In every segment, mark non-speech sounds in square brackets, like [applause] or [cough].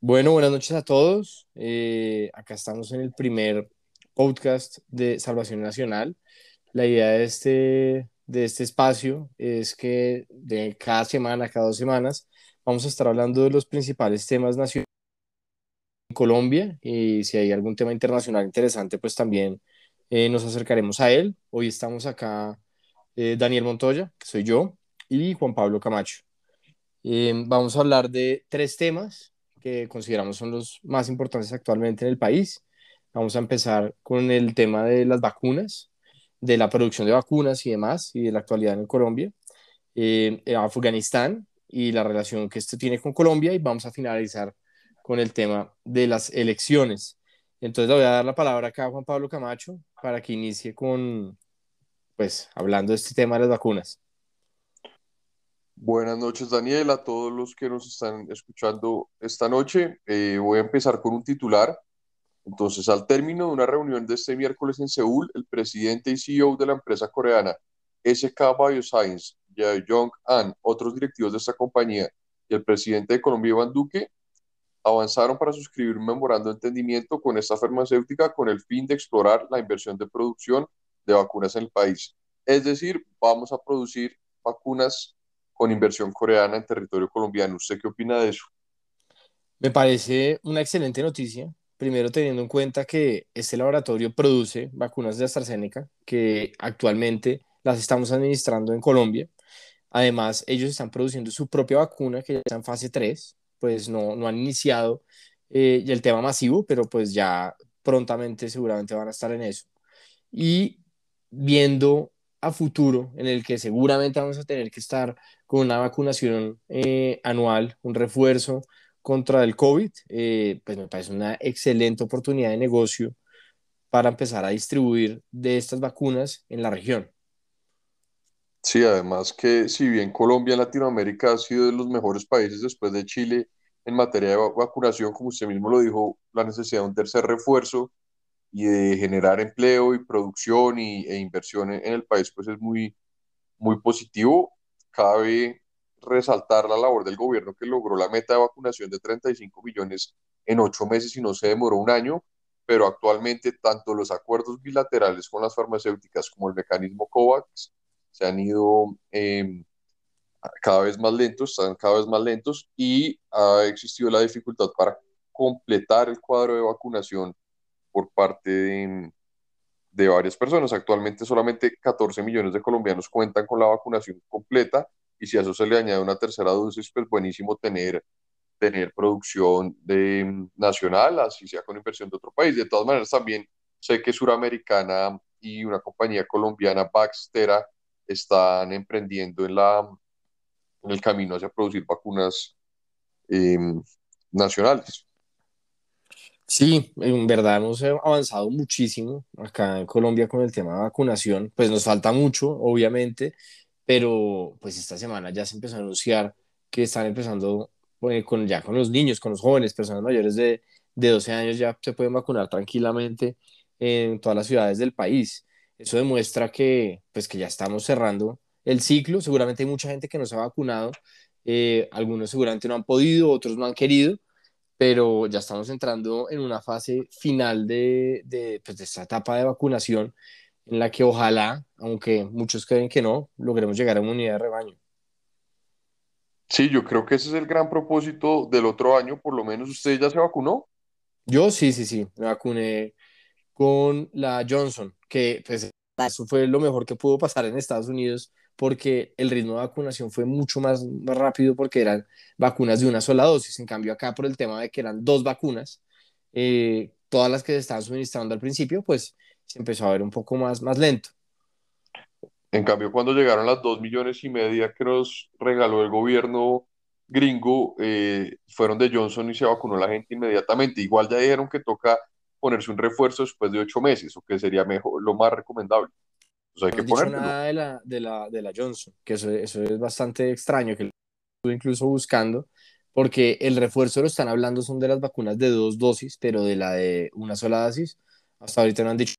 Bueno, buenas noches a todos. Eh, acá estamos en el primer podcast de Salvación Nacional. La idea de este, de este espacio es que de cada semana, cada dos semanas, vamos a estar hablando de los principales temas nacionales en Colombia y si hay algún tema internacional interesante, pues también eh, nos acercaremos a él. Hoy estamos acá eh, Daniel Montoya, que soy yo, y Juan Pablo Camacho. vamos a hablar de tres temas que consideramos son los más importantes actualmente en el país. Vamos a empezar con el tema de las vacunas, de la producción de vacunas y demás, y de la actualidad en Colombia, eh, Afganistán y la relación que esto tiene con Colombia, y vamos a finalizar con el tema de las elecciones. Entonces le voy a dar la palabra acá a Juan Pablo Camacho para que inicie con, pues, hablando de este tema de las vacunas. Buenas noches, Daniel, a todos los que nos están escuchando esta noche. Eh, voy a empezar con un titular. Entonces, al término de una reunión de este miércoles en Seúl, el presidente y CEO de la empresa coreana SK Bioscience, Jong An, otros directivos de esta compañía y el presidente de Colombia, Iván Duque, avanzaron para suscribir un memorando de entendimiento con esta farmacéutica con el fin de explorar la inversión de producción de vacunas en el país. Es decir, vamos a producir vacunas con inversión coreana en territorio colombiano. ¿Usted qué opina de eso? Me parece una excelente noticia. Primero, teniendo en cuenta que este laboratorio produce vacunas de AstraZeneca, que actualmente las estamos administrando en Colombia. Además, ellos están produciendo su propia vacuna, que ya está en fase 3, pues no, no han iniciado eh, el tema masivo, pero pues ya prontamente seguramente van a estar en eso. Y viendo a futuro, en el que seguramente vamos a tener que estar con una vacunación eh, anual, un refuerzo contra el COVID, eh, pues me parece una excelente oportunidad de negocio para empezar a distribuir de estas vacunas en la región. Sí, además que si bien Colombia en Latinoamérica ha sido de los mejores países después de Chile en materia de vacunación, como usted mismo lo dijo, la necesidad de un tercer refuerzo y de generar empleo y producción y, e inversión en, el país, pues es muy, muy positivo. Cabe resaltar la labor del gobierno que logró la meta de vacunación de 35 millones en ocho meses y no se demoró un año, pero actualmente tanto los acuerdos bilaterales con las farmacéuticas como el mecanismo COVAX se han ido em, cada vez más lentos, están cada vez más lentos y ha existido la dificultad para completar el cuadro de vacunación por parte de, de varias personas. Actualmente solamente 14 millones de colombianos cuentan con la vacunación completa y si a eso se le añade una tercera dosis, pues buenísimo tener, tener producción de, nacional, así sea con inversión de otro país. De todas maneras, también sé que Suramericana y una compañía colombiana, Baxtera, están emprendiendo en, la, en el camino hacia producir vacunas em, nacionales. Sí, en verdad hemos avanzado muchísimo acá en Colombia con el tema de vacunación. Pues nos falta mucho, obviamente, pero pues esta semana ya se empezó a anunciar que están empezando pues, con, ya con los niños, con los jóvenes, personas mayores de, de 12 años ya se pueden vacunar tranquilamente en todas las ciudades del país. Eso demuestra que, pues, que ya estamos cerrando el ciclo. Seguramente hay mucha gente que no se ha vacunado. Eh, algunos seguramente no han podido, otros no han querido, pero ya estamos entrando en una fase final de, de, pues, de esta etapa de vacunación en la que ojalá, aunque muchos creen que no, logremos llegar a una unidad de rebaño. Sí, yo creo que ese es el gran propósito del otro año, por lo menos usted ya se vacunó. Yo sí, sí, sí, me vacuné con la Johnson, que pues eso fue lo mejor que pudo pasar en Estados Unidos porque el ritmo de vacunación fue mucho más, rápido porque eran vacunas de una sola dosis. En cambio, acá por el tema de que eran dos vacunas, eh, todas las que se estaban suministrando al principio, pues se empezó a ver un poco más, más lento. En cambio, cuando llegaron las dos millones y media que nos regaló el gobierno gringo, eh, fueron de Johnson y se vacunó la gente inmediatamente. Igual ya dijeron que toca ponerse un refuerzo después de ocho meses, o que sería mejor, lo más recomendable hay no que dicho nada de la, de, la, de la Johnson, que eso, eso es bastante extraño, que estuve incluso buscando, porque el refuerzo lo están hablando son de las vacunas de dos dosis, pero de la de una sola dosis, hasta ahorita no han dicho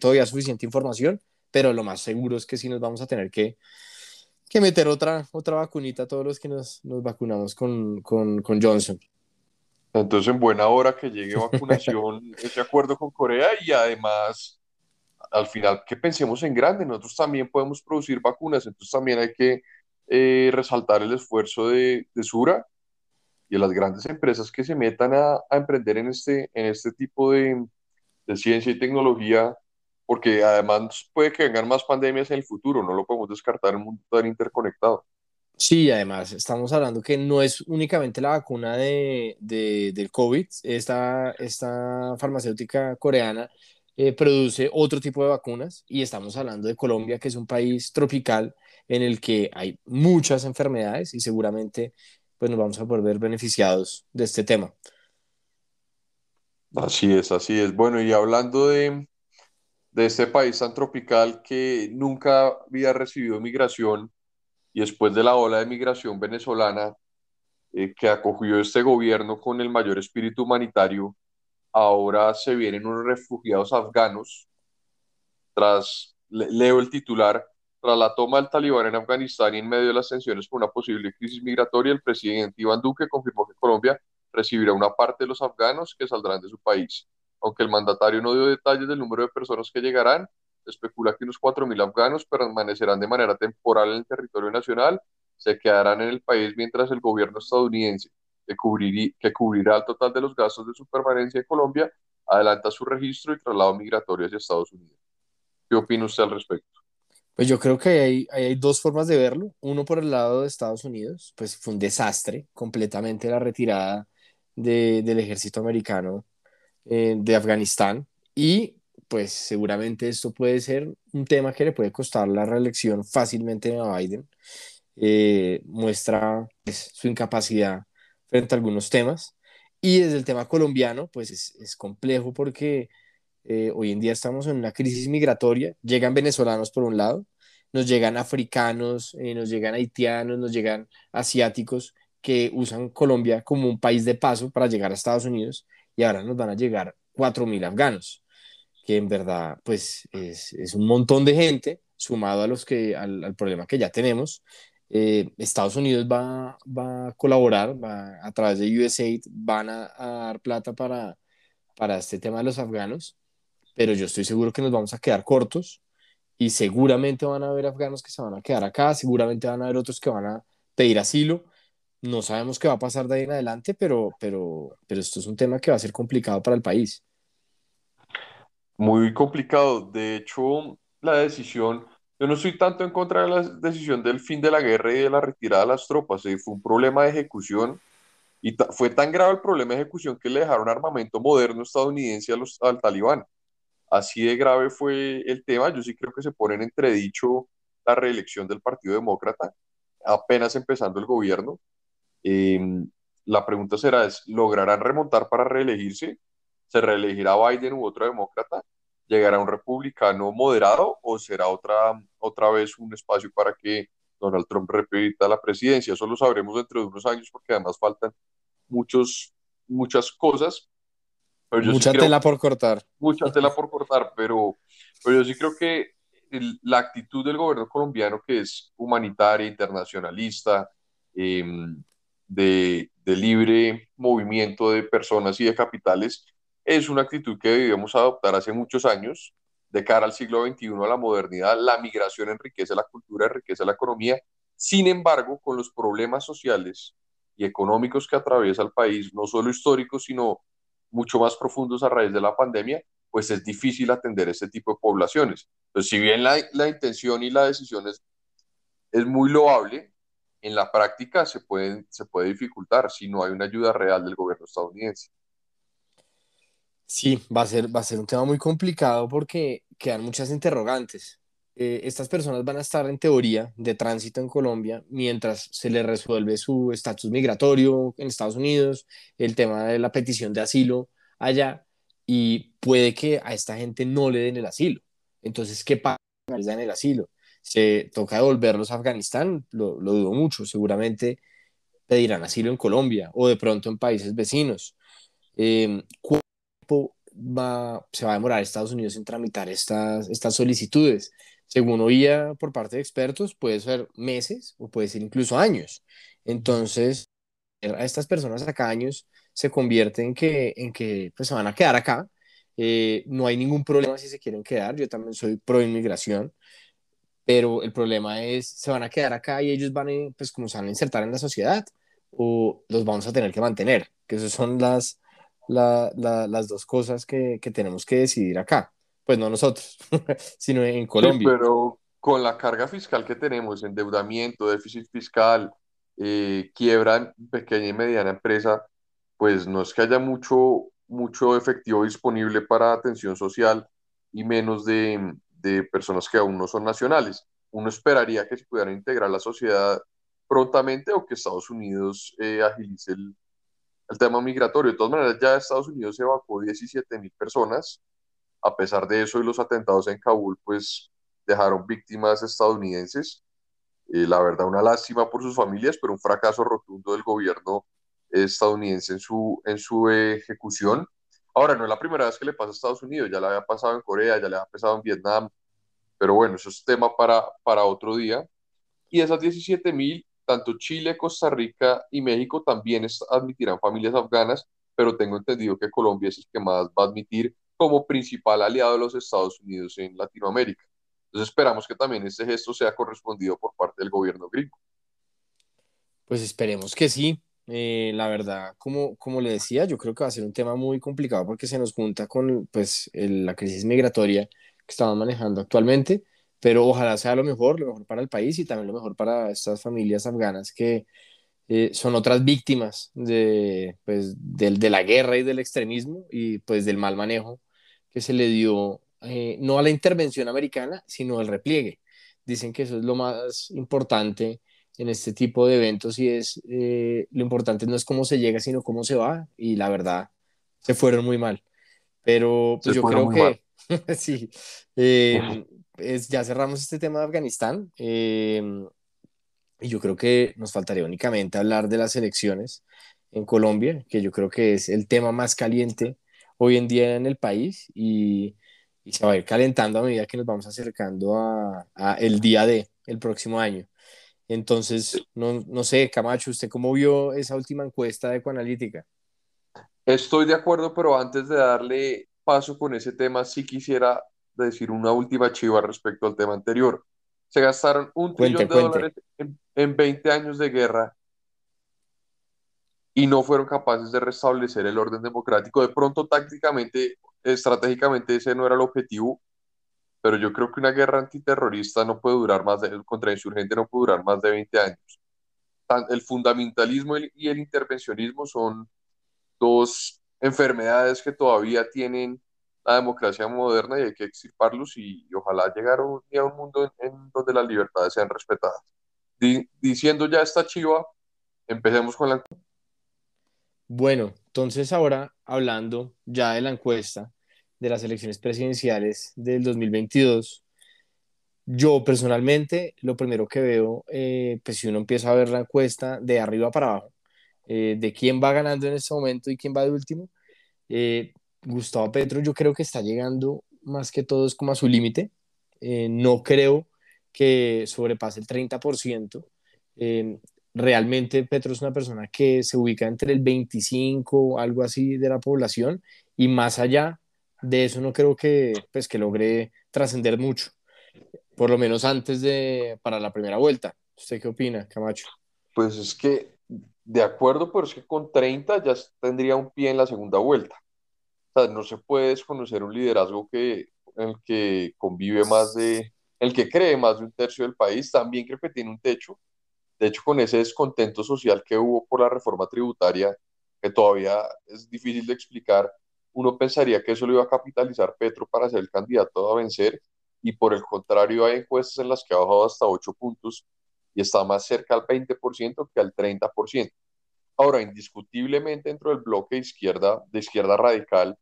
todavía suficiente información, pero lo más seguro es que sí nos vamos a tener que, que meter otra, otra vacunita a todos los que nos, nos vacunamos con, con, con Johnson. Entonces, en buena hora que llegue vacunación, [laughs] ese acuerdo con Corea y además, al final, que pensemos en grande, nosotros también podemos producir vacunas, entonces también hay que eh, resaltar el esfuerzo de, de, Sura y de las grandes empresas que se metan a, a emprender en este, en este tipo de, de ciencia y tecnología, porque además puede que vengan más pandemias en el futuro, no lo podemos descartar en un mundo tan interconectado. Sí, además, estamos hablando que no es únicamente la vacuna de, de del COVID, esta, esta farmacéutica coreana eh, produce otro tipo de vacunas y estamos hablando de Colombia, que es un país tropical en el que hay muchas enfermedades y seguramente pues nos vamos a poder ver beneficiados de este tema. Así es, así es. Bueno, y hablando de, de este país tan tropical que nunca había recibido migración y después de la ola de migración venezolana eh, que acogió este gobierno con el mayor espíritu humanitario, ahora se vienen unos refugiados afganos. Tras, leo el titular, tras la toma del talibán en Afganistán y en medio de las tensiones por una posible crisis migratoria, el presidente Iván Duque confirmó que Colombia recibirá una parte de los afganos que saldrán de su país. Aunque el mandatario no dio detalles del número de personas que llegarán, especula que unos 4.000 afganos permanecerán de manera temporal en el territorio nacional, se quedarán en el país mientras el gobierno estadounidense, que, que cubrirá el total de los gastos de su permanencia en Colombia, adelanta su registro y traslado migratorio hacia Estados Unidos. ¿Qué opina usted al respecto? Pues yo creo que hay, hay dos formas de verlo. Uno por el lado de Estados Unidos, pues fue un desastre completamente la retirada de, del ejército americano eh, de Afganistán y pues seguramente esto puede ser un tema que le puede costar la reelección fácilmente a Biden. Eh, muestra pues, su incapacidad frente a algunos temas. Y desde el tema colombiano, pues es, es complejo porque eh, hoy en día estamos en una crisis migratoria, llegan venezolanos por un lado, nos llegan africanos, eh, nos llegan haitianos, nos llegan asiáticos que usan Colombia como un país de paso para llegar a Estados Unidos y ahora nos van a llegar 4.000 afganos, que en verdad pues es, es, un montón de gente sumado a los que, al, al problema que ya tenemos. Eh, Estados Unidos va, va, a colaborar, va, a través de USAID van a, a dar plata para, para este tema de los afganos pero yo estoy seguro que nos vamos a quedar cortos y seguramente van a haber afganos que se van a quedar acá, seguramente van a haber otros que van a pedir asilo. No sabemos qué va a pasar de ahí en adelante, pero, pero, pero esto es un tema que va a ser complicado para el país. Muy complicado. De hecho, la decisión, yo no estoy tanto en contra de la decisión del fin de la guerra y de la retirada de las tropas. ¿eh? Fue un problema de ejecución y fue tan grave el problema de ejecución que le dejaron armamento moderno estadounidense al talibán. Así de grave fue el tema. Yo sí creo que se pone en entredicho la reelección del Partido Demócrata, apenas empezando el gobierno. Em, la pregunta será, ¿lograrán remontar para reelegirse? ¿Se reelegirá Biden u otro demócrata? ¿Llegará un republicano moderado o será otra, otra vez un espacio para que Donald Trump repita la presidencia? Eso lo sabremos dentro de unos años porque además faltan muchos, muchas cosas, mucha tela por cortar. Mucha tela por cortar, pero, pero yo sí creo que la actitud del gobierno colombiano, que es humanitaria, internacionalista, em, de, de, libre movimiento de personas y de capitales, es una actitud que debíamos adoptar hace muchos años de cara al siglo XXI, a la modernidad. La migración enriquece la cultura, enriquece la economía. Sin embargo, con los problemas sociales y económicos que atraviesa el país, no solo históricos, sino mucho más profundos a raíz de la pandemia, pues es difícil atender este tipo de poblaciones. Entonces, si bien la, la intención y la decisión es, es muy loable, en la práctica se, pueden, se puede dificultar si no hay una ayuda real del gobierno estadounidense. Sí, va a ser, va a ser un tema muy complicado porque quedan muchas interrogantes. Eh, estas personas van a estar en teoría de tránsito en Colombia mientras se les resuelve su estatus migratorio en Estados Unidos, el tema de la petición de asilo allá, y puede que a esta gente no le den el asilo. Entonces, ¿qué pasa les dan el asilo? ¿Se toca devolverlos a Afganistán? Lo, lo dudo mucho. Seguramente pedirán asilo en Colombia o de pronto en países vecinos. Eh, ¿Cuánto va, se va a demorar Estados Unidos en tramitar estas, estas solicitudes? según oía por parte de expertos, puede ser meses o puede ser incluso años. Entonces, a estas personas acá años se convierte en que, en que pues, se van a quedar acá. Eh, no hay ningún problema si se quieren quedar. Yo también soy pro inmigración, pero el problema es, se van a quedar acá y ellos van, a, pues, como se van a insertar en la sociedad o los vamos a tener que mantener, que esas son las, las dos cosas que, que, tenemos que decidir acá. Pues no nosotros, [laughs] sino en Colombia. pero con la carga fiscal que tenemos, endeudamiento, déficit fiscal, eh, quiebra pequeña y mediana empresa, pues no es que haya mucho, mucho efectivo disponible para atención social y menos de, de personas que aún no son nacionales. Uno esperaría que se pudieran integrar la sociedad prontamente o que Estados Unidos eh, agilice el, el, tema migratorio. De todas maneras, ya Estados Unidos evacuó 17 mil personas. A pesar de eso y los atentados en Kabul, pues dejaron víctimas estadounidenses. Eh, la verdad, una lástima por sus familias, pero un fracaso rotundo del gobierno estadounidense en su, en su ejecución. Ahora, no es la primera vez que le pasa a Estados Unidos, ya le había pasado en Corea, ya le había pasado en Vietnam, pero bueno, eso es tema para, para otro día. Y esas 17 mil, tanto Chile, Costa Rica y México también admitirán familias afganas, pero tengo entendido que Colombia es el que más va a admitir como principal aliado de los Estados Unidos en Latinoamérica. Entonces esperamos que también este gesto sea correspondido por parte del gobierno gringo. Pues esperemos que sí. Eh, la verdad, como, como le decía, yo creo que va a ser un tema muy complicado porque se nos junta con pues, la crisis migratoria que estamos manejando actualmente, pero ojalá sea lo mejor, lo mejor para el país y también lo mejor para estas familias afganas que eh, son otras víctimas de, pues, de la guerra y del extremismo y pues del mal manejo que se le dio eh, no a la intervención americana, sino al repliegue. Dicen que eso es lo más importante en este tipo de eventos y es eh, lo importante no es cómo se llega, sino cómo se va. Y la verdad, se fueron muy mal. Pero pues yo creo que [laughs] sí, eh, es, ya cerramos este tema de Afganistán. y yo creo que nos faltaría únicamente hablar de las elecciones en Colombia, que yo creo que es el tema más caliente hoy en día en el país. Y y se va a ir calentando a medida que nos vamos acercando a, el día de el próximo año. Entonces, no, no, sé, Camacho, ¿usted cómo vio esa última encuesta de Ecoanalítica? Estoy de acuerdo, pero antes de darle paso con ese tema, sí quisiera decir una última chiva respecto al tema anterior. Se gastaron un trillón de dólares en, en 20 años de guerra y no fueron capaces de restablecer el orden democrático. De pronto, tácticamente, estratégicamente ese no era el objetivo, pero yo creo que una guerra antiterrorista no puede durar más de, contra insurgente no puede durar más de 20 años. El fundamentalismo y el intervencionismo son dos enfermedades que todavía tienen la democracia moderna y hay que extirparlos y, ojalá llegar un día a un mundo en, donde las libertades sean respetadas. diciendo ya esta chiva, empecemos con la... Bueno, entonces ahora hablando ya de la encuesta de las elecciones presidenciales del 2022, yo personalmente lo primero que veo, eh, pues si uno empieza a ver la encuesta de arriba para abajo, eh, de quién va ganando en este momento y quién va de último, eh, Gustavo Petro yo creo que está llegando más que todo es como a su límite, no creo que sobrepase el 30% realmente Petro es una persona que se ubica entre el 25, algo así de la población, y más allá de eso no creo que, pues, que logre trascender mucho, por lo menos antes de, para la primera vuelta. ¿Usted qué opina, Camacho? Pues es que, de acuerdo, pero es que con 30 ya tendría un pie en la segunda vuelta. Sea, no se puede desconocer un liderazgo que, en el que convive más de, el que cree más de un tercio del país, también creo que tiene un techo, de hecho, con ese descontento social que hubo por la reforma tributaria, que todavía es difícil de explicar, uno pensaría que eso lo iba a capitalizar Petro para ser el candidato a vencer, y por el contrario hay encuestas en las que ha bajado hasta 8 puntos y está más cerca al 20% que al 30%. Ahora, indiscutiblemente dentro del bloque de izquierda, de izquierda radical,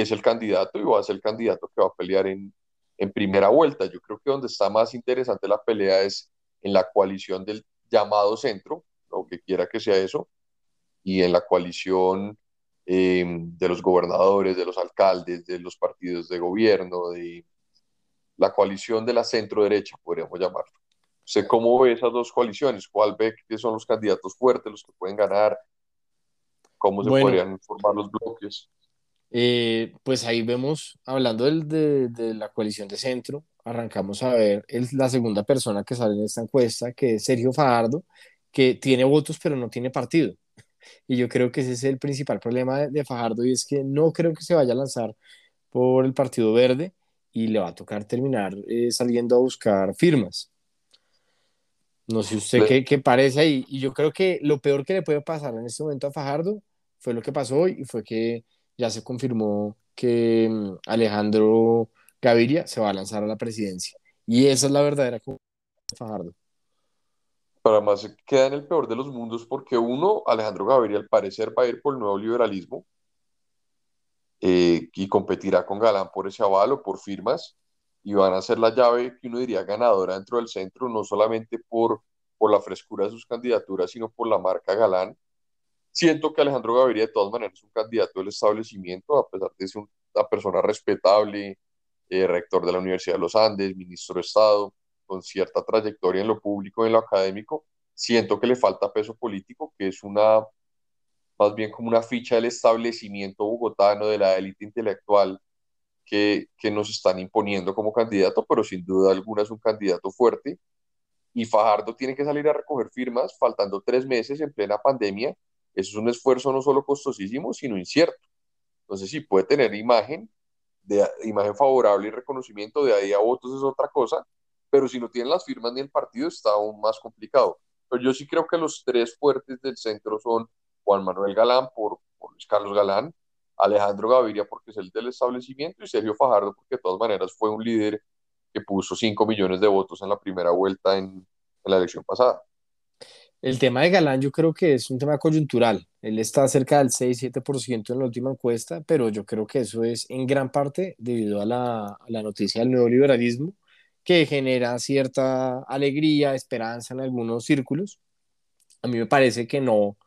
es el candidato y va a ser el candidato que va a pelear en, en primera vuelta. Yo creo que donde está más interesante la pelea es en la coalición del llamado centro, lo que quiera que sea eso, y en la coalición em, de los gobernadores, de los alcaldes, de los partidos de gobierno, de la coalición de la centro derecha, podríamos llamarlo. sé cómo ve esas dos coaliciones? ¿Cuál ve que son los candidatos fuertes, los que pueden ganar? ¿Cómo se podrían formar los bloques? Eh, pues ahí vemos, hablando de, de, la coalición de centro, arrancamos a ver es la segunda persona que sale en esta encuesta, que es Sergio Fajardo, que tiene votos pero no tiene partido. Y yo creo que ese es el principal problema de, Fajardo y es que no creo que se vaya a lanzar por el Partido Verde y le va a tocar terminar eh, saliendo a buscar firmas. No sé usted qué, qué, parece ahí. Y yo creo que lo peor que le puede pasar en este momento a Fajardo fue lo que pasó hoy y fue que ya se confirmó que mm, Alejandro Gaviria se va a lanzar a la presidencia. Y esa es la verdadera Fajardo. Para más queda en el peor de los mundos porque uno, Alejandro Gaviria al parecer va a ir por el nuevo liberalismo eh, y competirá con Galán por ese avalo, por firmas y van a ser la llave que uno diría ganadora dentro del centro, no solamente por, por la frescura de sus candidaturas, sino por la marca Galán. Siento que Alejandro Gaviria de todas maneras es un candidato del establecimiento, a pesar de ser una persona respetable, eh, rector de la Universidad de los Andes, ministro de Estado, con cierta trayectoria en lo público y en lo académico. Siento que le falta peso político, que es una, más bien como una ficha del establecimiento bogotano, de la élite intelectual, que, que nos están imponiendo como candidato, pero sin duda alguna es un candidato fuerte. Y Fajardo tiene que salir a recoger firmas faltando tres meses en plena pandemia. Eso es un esfuerzo no solo costosísimo, sino incierto. Entonces, sí, puede tener imagen, de imagen favorable y reconocimiento, de ahí a votos es otra cosa, pero si no tienen las firmas ni el partido está aún más complicado. Pero yo sí creo que los tres fuertes del centro son Juan Manuel Galán por, Luis Carlos Galán, Alejandro Gaviria porque es el del establecimiento y Sergio Fajardo porque de todas maneras fue un líder que puso 5 millones de votos en la primera vuelta en, la elección pasada. El tema de Galán yo creo que es un tema coyuntural. Él está cerca del 6-7% en la última encuesta, pero yo creo que eso es en gran parte debido a la, noticia del neoliberalismo que genera cierta alegría, esperanza en algunos círculos. A mí me parece que no,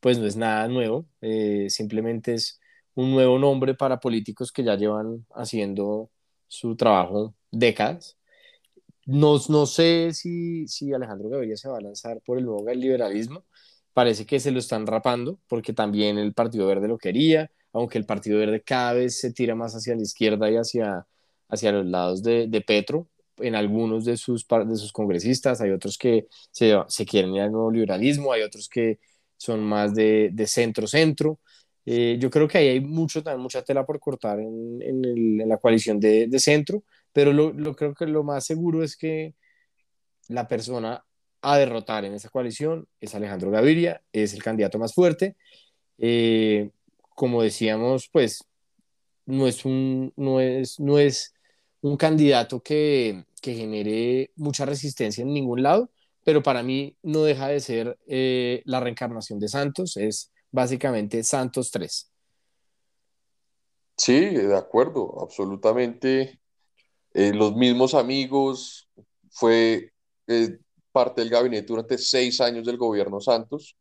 pues no es nada nuevo, eh, simplemente es un nuevo nombre para políticos que ya llevan haciendo su trabajo décadas. No, no sé si, si Alejandro Gaviria se va a lanzar por el nuevo liberalismo. Parece que se lo están rapando porque también el Partido Verde lo quería, aunque el Partido Verde cada vez se tira más hacia la izquierda y hacia, hacia los lados de, de Petro en algunos de sus, de sus congresistas. Hay otros que se, se quieren ir al nuevo liberalismo, hay otros que son más de centro-centro. Eh, yo creo que ahí hay mucho, mucha tela por cortar en, en, la coalición de, de centro, pero lo, lo, creo que lo más seguro es que la persona a derrotar en esa coalición es Alejandro Gaviria, es el candidato más fuerte. Eh, como decíamos, pues no es un, no es, no es un candidato que, que genere mucha resistencia en ningún lado, pero para mí no deja de ser eh, la reencarnación de Santos, es básicamente Santos 3. Sí, de acuerdo, absolutamente. Eh, los mismos amigos, fue eh, parte del gabinete durante seis años del gobierno Santos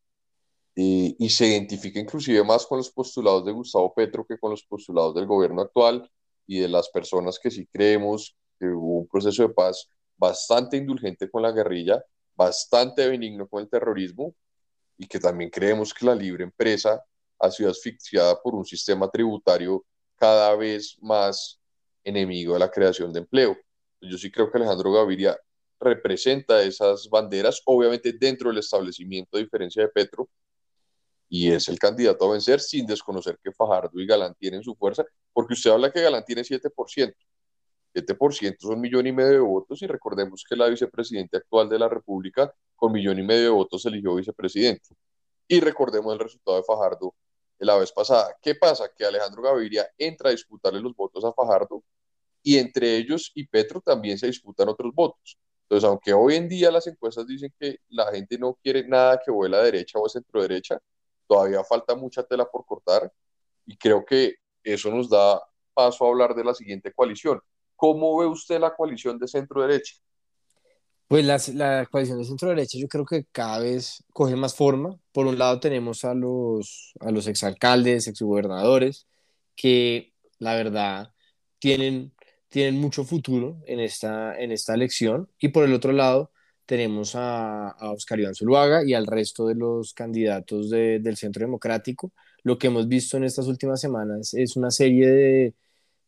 y se identifica inclusive más con los postulados de Gustavo Petro que con los postulados del gobierno actual y de las personas que sí creemos que hubo un proceso de paz bastante indulgente con la guerrilla, bastante benigno con el terrorismo y que también creemos que la libre empresa ha sido asfixiada por un sistema tributario cada vez más enemigo de la creación de empleo. Yo sí creo que Alejandro Gaviria representa esas banderas, obviamente dentro del establecimiento, a diferencia de Petro, y es el candidato a vencer sin desconocer que Fajardo y Galán tienen su fuerza, porque usted habla que Galán tiene 7%, 7% son millón y medio de votos y recordemos que la vicepresidenta actual de la República con millón y medio de votos eligió vicepresidente. Y recordemos el resultado de Fajardo la vez pasada. ¿Qué pasa? Que Alejandro Gaviria entra a disputarle los votos a Fajardo y entre ellos y Petro también se disputan otros votos. Entonces, aunque hoy en día las encuestas dicen que la gente no quiere nada que vuela a derecha o centro derecha, todavía falta mucha tela por cortar y creo que eso nos da paso a hablar de la siguiente coalición. ¿Cómo ve usted la coalición de centro derecha? Pues la, la coalición de centro derecha yo creo que cada vez coge más forma. Por un lado tenemos a los, a los exalcaldes, exgobernadores, que la verdad tienen, tienen mucho futuro en esta, en esta elección. Y por el otro lado tenemos a, a Oscar Iván Zuluaga y al resto de los candidatos del Centro Democrático, lo que hemos visto en estas últimas semanas es una serie de,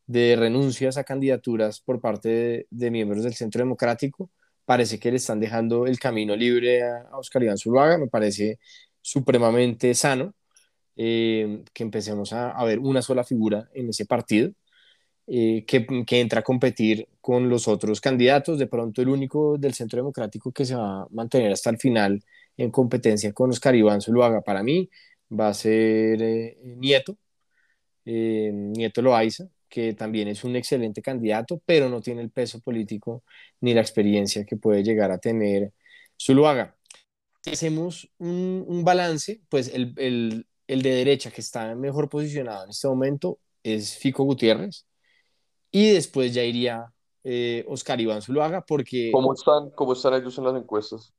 de renuncias a candidaturas por parte de, de, miembros del Centro Democrático. Parece que le están dejando el camino libre a, Oscar Iván Zuluaga, me parece supremamente sano eh, que empecemos a, a, ver una sola figura en ese partido. Eh, que, que, entra a competir con los otros candidatos. De pronto el único del Centro Democrático que se va a mantener hasta el final en competencia con Oscar Iván Zuluaga para mí va a ser eh, Nieto, Nieto Loaiza, que también es un excelente candidato, pero no tiene el peso político ni la experiencia que puede llegar a tener Zuluaga. Si hacemos un, un balance, pues el, el, el, de derecha que está mejor posicionado en este momento es Fico Gutiérrez, y después ya iría eh, Oscar Iván Zuluaga, porque... ¿Cómo están, ¿Cómo están ellos en las encuestas?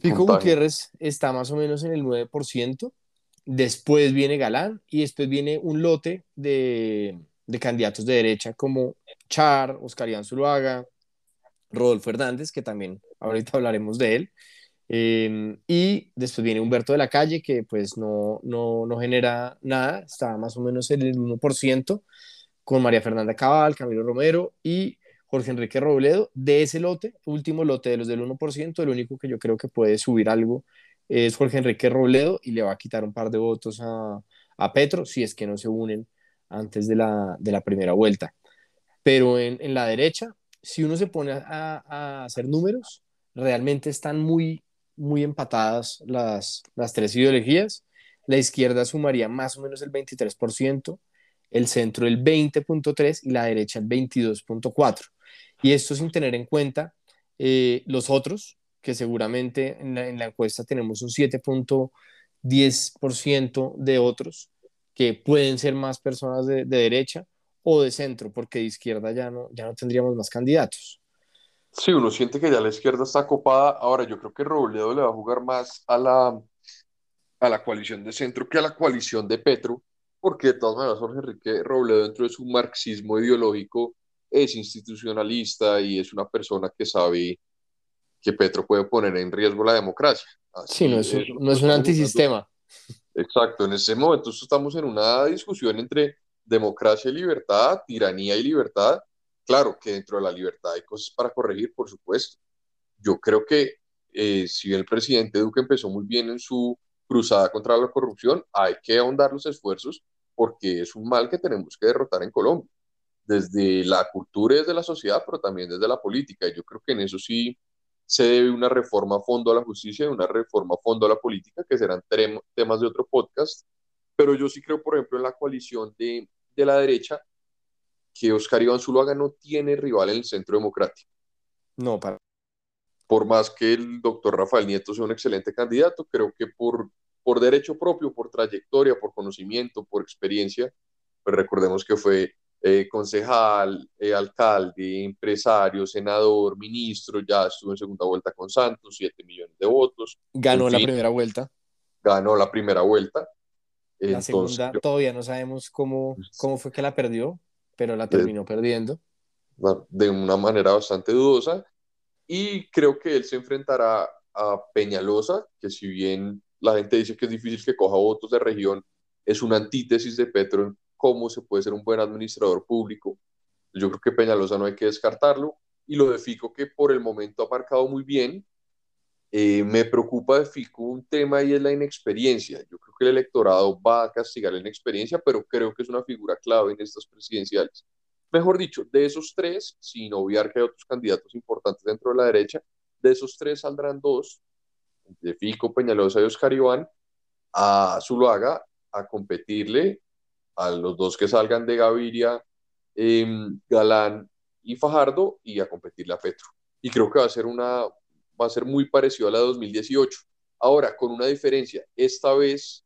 Fico Gutiérrez está más o menos en el 9%, después viene Galán y después viene un lote de, de candidatos de derecha como Char, Oscar Iván Zuluaga, Rodolfo Hernández, que también ahorita hablaremos de él, eh, y después viene Humberto de la Calle, que pues no, no, no genera nada, está más o menos en el 1%, con María Fernanda Cabal, Camilo Romero y Jorge Enrique Robledo. De ese lote, último lote de los del 1%, el único que yo creo que puede subir algo es Jorge Enrique Robledo y le va a quitar un par de votos a, a Petro si es que no se unen antes de la, de la primera vuelta. Pero en, en, la derecha, si uno se pone a, a, hacer números, realmente están muy, muy empatadas las, las tres ideologías. La izquierda sumaría más o menos el 23%, el centro el 20.3 y la derecha el 22.4. Y esto sin tener en cuenta eh, los otros, que seguramente en la, en la encuesta tenemos un 7.10% de otros, que pueden ser más personas de, de, derecha o de centro, porque de izquierda ya no, ya no tendríamos más candidatos. Sí, uno siente que ya la izquierda está copada. Ahora, yo creo que Robledo le va a jugar más a la, a la coalición de centro que a la coalición de Petro, porque de todas maneras Jorge Enrique Robledo dentro de su marxismo ideológico es institucionalista y es una persona que sabe que Petro puede poner en riesgo la democracia. Así sí, no es, un, no es un antisistema. Exacto, en ese momento estamos en una discusión entre democracia y libertad, tiranía y libertad. Claro que dentro de la libertad hay cosas para corregir, por supuesto. Yo creo que eh, si el presidente Duque empezó muy bien en su cruzada contra la corrupción, hay que ahondar los esfuerzos porque es un mal que tenemos que derrotar en Colombia, desde la cultura y desde la sociedad, pero también desde la política. Y yo creo que en eso sí se debe una reforma a fondo a la justicia y una reforma a fondo a la política, que serán temas de otro podcast. Pero yo sí creo, por ejemplo, en la coalición de, de la derecha, que Oscar Iván Zuluaga no tiene rival en el centro democrático. No, para. Por más que el doctor Rafael Nieto sea un excelente candidato, creo que por por derecho propio, por trayectoria, por conocimiento, por experiencia, pues recordemos que fue eh, concejal, eh, alcalde, empresario, senador, ministro, ya estuvo en segunda vuelta con Santos, 7 millones de votos. Ganó la primera vuelta. Ganó la primera vuelta. La Entonces, segunda todavía no sabemos cómo, pues cómo fue que la perdió, pero la terminó de, perdiendo. De una manera bastante dudosa. Y creo que él se enfrentará a Peñalosa, que si bien la gente dice que es difícil que coja votos de región, es una antítesis de Petro en cómo se puede ser un buen administrador público. Yo creo que Peñalosa no hay que descartarlo. Y lo de Fico, que por el momento ha marcado muy bien, eh, me preocupa de Fico un tema y es la inexperiencia. Yo creo que el electorado va a castigar la inexperiencia, pero creo que es una figura clave en estas presidenciales. Mejor dicho, de esos tres, sin obviar que hay otros candidatos importantes dentro de la derecha, de esos tres saldrán dos de Fico, Peñalosa y Oscar Iván, a Zuluaga a competirle a los dos que salgan de Gaviria, eh, Galán y Fajardo y a competirle a Petro. Y creo que va a ser una va a ser muy parecido a la de 2018. Ahora, con una diferencia, esta vez,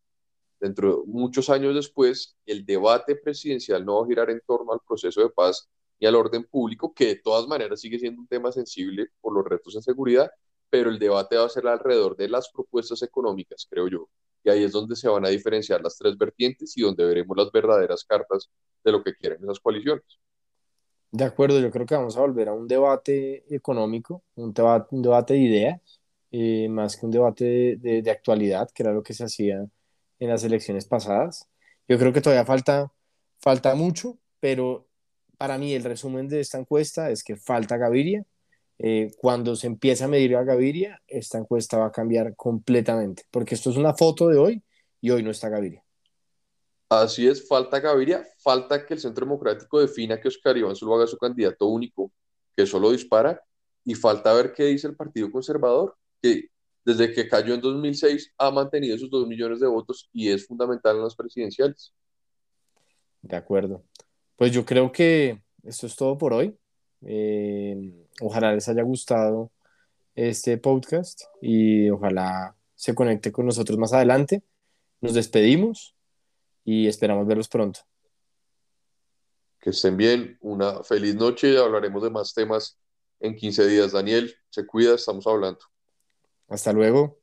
dentro de muchos años después, el debate presidencial no va a girar en torno al proceso de paz y al orden público, que de todas maneras sigue siendo un tema sensible por los retos de seguridad, pero el debate va a ser alrededor de las propuestas económicas, creo yo. Y ahí es donde se van a diferenciar las tres vertientes y donde veremos las verdaderas cartas de lo que quieren esas coaliciones. De acuerdo, yo creo que vamos a volver a un debate económico, un debate, debate de ideas, eh, más que un debate de, de, de, actualidad, que era lo que se hacía en las elecciones pasadas. Yo creo que todavía falta, falta mucho, pero para mí el resumen de esta encuesta es que falta Gaviria. Eh, cuando se empiece a medir a Gaviria, esta encuesta va a cambiar completamente, porque esto es una foto de hoy y hoy no está Gaviria. Así es, falta Gaviria, falta que el Centro Democrático defina que Oscar Iván solo haga su candidato único, que solo dispara, y falta ver qué dice el Partido Conservador, que desde que cayó en 2006 ha mantenido sus dos millones de votos y es fundamental en las presidenciales. De acuerdo. Pues yo creo que esto es todo por hoy. Eh, ojalá les haya gustado este podcast y ojalá se conecte con nosotros más adelante. Nos despedimos y esperamos verlos pronto. Que estén bien, una feliz noche, hablaremos de más temas en 15 días. Daniel, se cuida, estamos hablando. Hasta luego.